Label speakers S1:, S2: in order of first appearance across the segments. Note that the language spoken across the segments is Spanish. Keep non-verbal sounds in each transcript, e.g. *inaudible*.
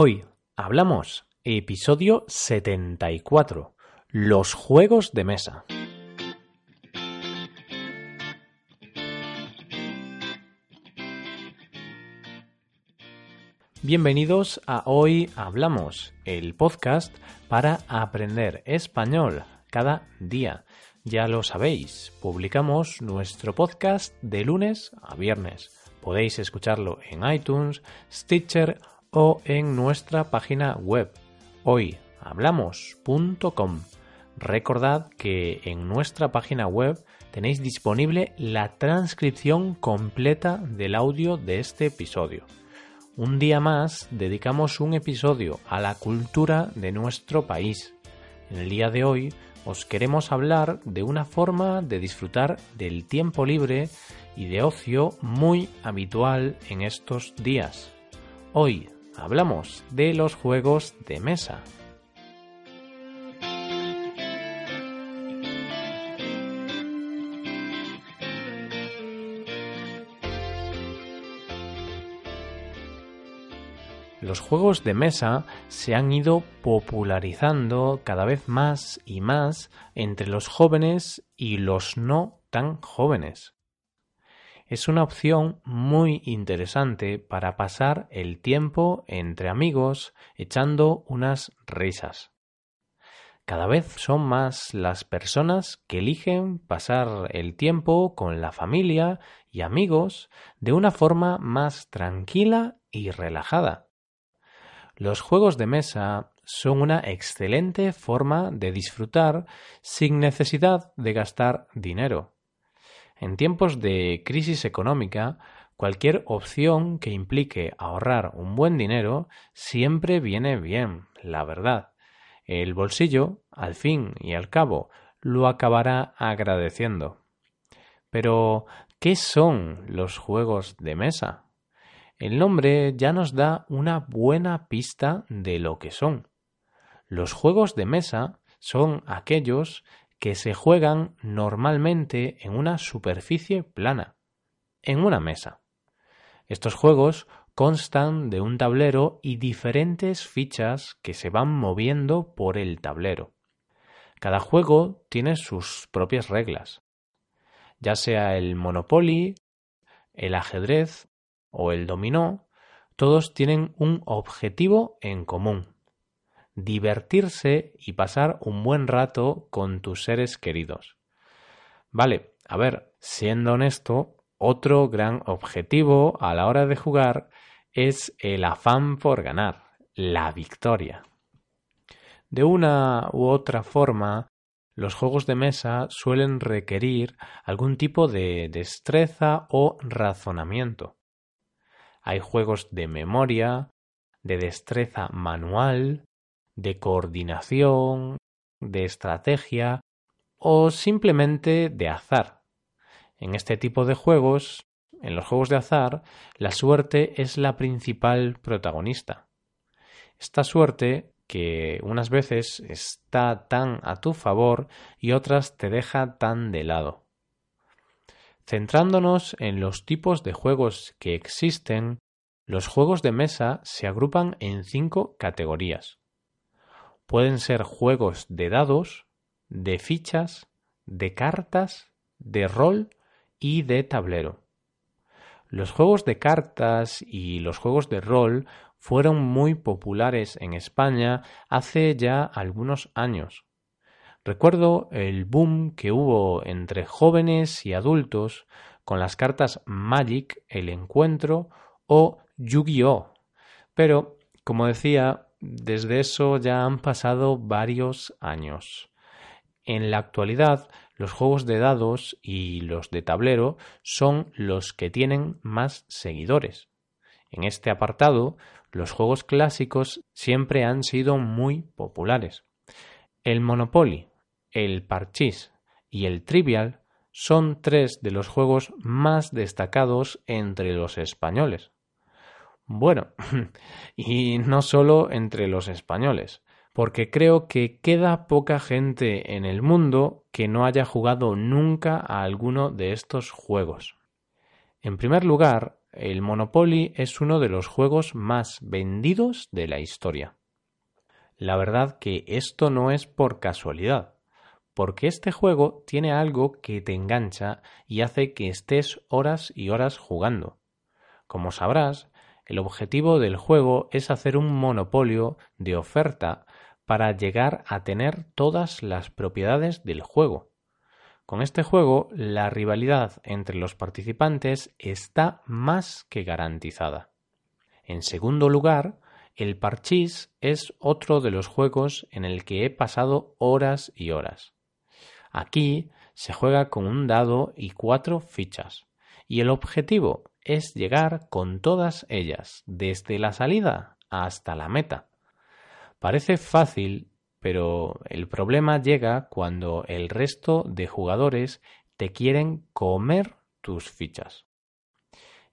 S1: Hoy hablamos episodio 74, los juegos de mesa. Bienvenidos a Hoy Hablamos, el podcast para aprender español cada día. Ya lo sabéis, publicamos nuestro podcast de lunes a viernes. Podéis escucharlo en iTunes, Stitcher o en nuestra página web hoyhablamos.com. Recordad que en nuestra página web tenéis disponible la transcripción completa del audio de este episodio. Un día más dedicamos un episodio a la cultura de nuestro país. En el día de hoy os queremos hablar de una forma de disfrutar del tiempo libre y de ocio muy habitual en estos días. Hoy hablamos de los juegos de mesa. Los juegos de mesa se han ido popularizando cada vez más y más entre los jóvenes y los no tan jóvenes. Es una opción muy interesante para pasar el tiempo entre amigos echando unas risas. Cada vez son más las personas que eligen pasar el tiempo con la familia y amigos de una forma más tranquila y relajada. Los juegos de mesa son una excelente forma de disfrutar sin necesidad de gastar dinero. En tiempos de crisis económica, cualquier opción que implique ahorrar un buen dinero siempre viene bien, la verdad. El bolsillo, al fin y al cabo, lo acabará agradeciendo. Pero, ¿qué son los juegos de mesa? El nombre ya nos da una buena pista de lo que son. Los juegos de mesa son aquellos que se juegan normalmente en una superficie plana, en una mesa. Estos juegos constan de un tablero y diferentes fichas que se van moviendo por el tablero. Cada juego tiene sus propias reglas, ya sea el Monopoly, el ajedrez o el dominó, todos tienen un objetivo en común, divertirse y pasar un buen rato con tus seres queridos. Vale, a ver, siendo honesto, otro gran objetivo a la hora de jugar es el afán por ganar, la victoria. De una u otra forma, los juegos de mesa suelen requerir algún tipo de destreza o razonamiento. Hay juegos de memoria, de destreza manual, de coordinación, de estrategia o simplemente de azar. En este tipo de juegos, en los juegos de azar, la suerte es la principal protagonista. Esta suerte que unas veces está tan a tu favor y otras te deja tan de lado. Centrándonos en los tipos de juegos que existen, los juegos de mesa se agrupan en cinco categorías. Pueden ser juegos de dados, de fichas, de cartas, de rol y de tablero. Los juegos de cartas y los juegos de rol fueron muy populares en España hace ya algunos años. Recuerdo el boom que hubo entre jóvenes y adultos con las cartas Magic, el encuentro o Yu-Gi-Oh! Pero, como decía, desde eso ya han pasado varios años. En la actualidad, los juegos de dados y los de tablero son los que tienen más seguidores. En este apartado, los juegos clásicos siempre han sido muy populares. El Monopoly, el Parchís y el Trivial son tres de los juegos más destacados entre los españoles. Bueno, *laughs* y no solo entre los españoles, porque creo que queda poca gente en el mundo que no haya jugado nunca a alguno de estos juegos. En primer lugar, el Monopoly es uno de los juegos más vendidos de la historia. La verdad que esto no es por casualidad, porque este juego tiene algo que te engancha y hace que estés horas y horas jugando. Como sabrás, el objetivo del juego es hacer un monopolio de oferta para llegar a tener todas las propiedades del juego. Con este juego, la rivalidad entre los participantes está más que garantizada. En segundo lugar, el parchís es otro de los juegos en el que he pasado horas y horas. Aquí se juega con un dado y cuatro fichas, y el objetivo es llegar con todas ellas, desde la salida hasta la meta. Parece fácil pero el problema llega cuando el resto de jugadores te quieren comer tus fichas.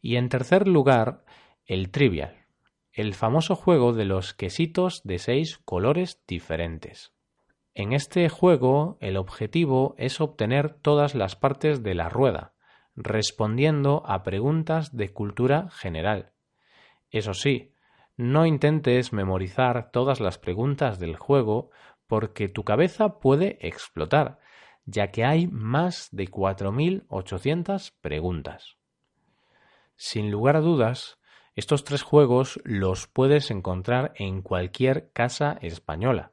S1: Y en tercer lugar, el Trivial, el famoso juego de los quesitos de seis colores diferentes. En este juego el objetivo es obtener todas las partes de la rueda, respondiendo a preguntas de cultura general. Eso sí, no intentes memorizar todas las preguntas del juego porque tu cabeza puede explotar, ya que hay más de 4.800 preguntas. Sin lugar a dudas, estos tres juegos los puedes encontrar en cualquier casa española.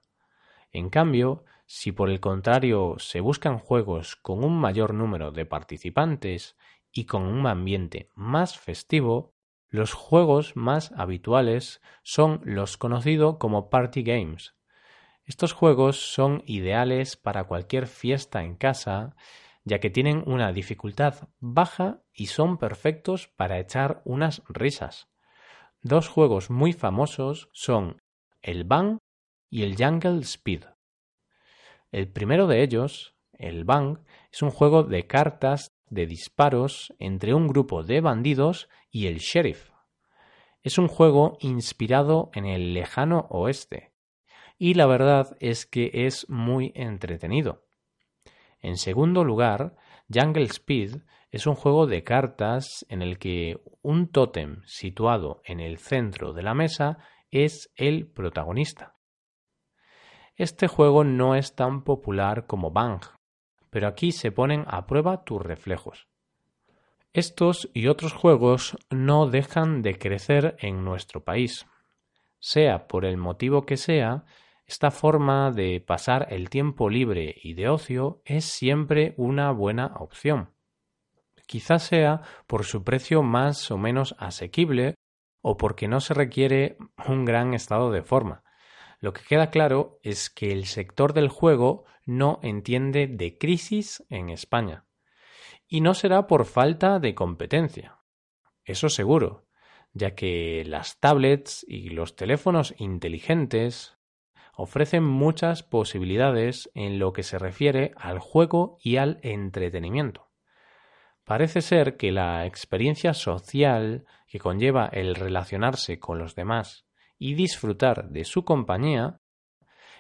S1: En cambio, si por el contrario se buscan juegos con un mayor número de participantes y con un ambiente más festivo, los juegos más habituales son los conocidos como party games. Estos juegos son ideales para cualquier fiesta en casa, ya que tienen una dificultad baja y son perfectos para echar unas risas. Dos juegos muy famosos son el Bang y el Jungle Speed. El primero de ellos, el Bang, es un juego de cartas de disparos entre un grupo de bandidos y el sheriff. Es un juego inspirado en el lejano oeste, y la verdad es que es muy entretenido. En segundo lugar, Jungle Speed es un juego de cartas en el que un tótem situado en el centro de la mesa es el protagonista. Este juego no es tan popular como Bang, pero aquí se ponen a prueba tus reflejos. Estos y otros juegos no dejan de crecer en nuestro país. Sea por el motivo que sea, esta forma de pasar el tiempo libre y de ocio es siempre una buena opción. Quizás sea por su precio más o menos asequible o porque no se requiere un gran estado de forma. Lo que queda claro es que el sector del juego no entiende de crisis en España. Y no será por falta de competencia. Eso seguro, ya que las tablets y los teléfonos inteligentes ofrecen muchas posibilidades en lo que se refiere al juego y al entretenimiento. Parece ser que la experiencia social que conlleva el relacionarse con los demás y disfrutar de su compañía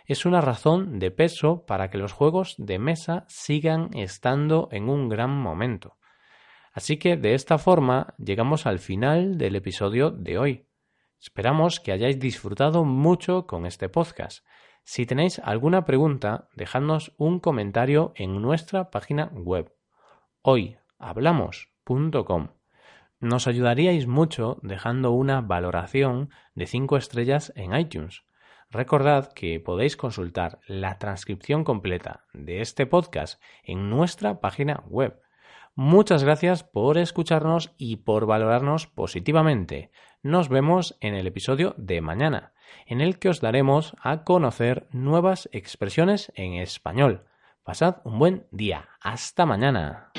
S1: es una razón de peso para que los juegos de mesa sigan estando en un gran momento. Así que de esta forma llegamos al final del episodio de hoy. Esperamos que hayáis disfrutado mucho con este podcast. Si tenéis alguna pregunta, dejadnos un comentario en nuestra página web hoyhablamos.com. Nos ayudaríais mucho dejando una valoración de 5 estrellas en iTunes. Recordad que podéis consultar la transcripción completa de este podcast en nuestra página web. Muchas gracias por escucharnos y por valorarnos positivamente. Nos vemos en el episodio de mañana, en el que os daremos a conocer nuevas expresiones en español. Pasad un buen día. Hasta mañana.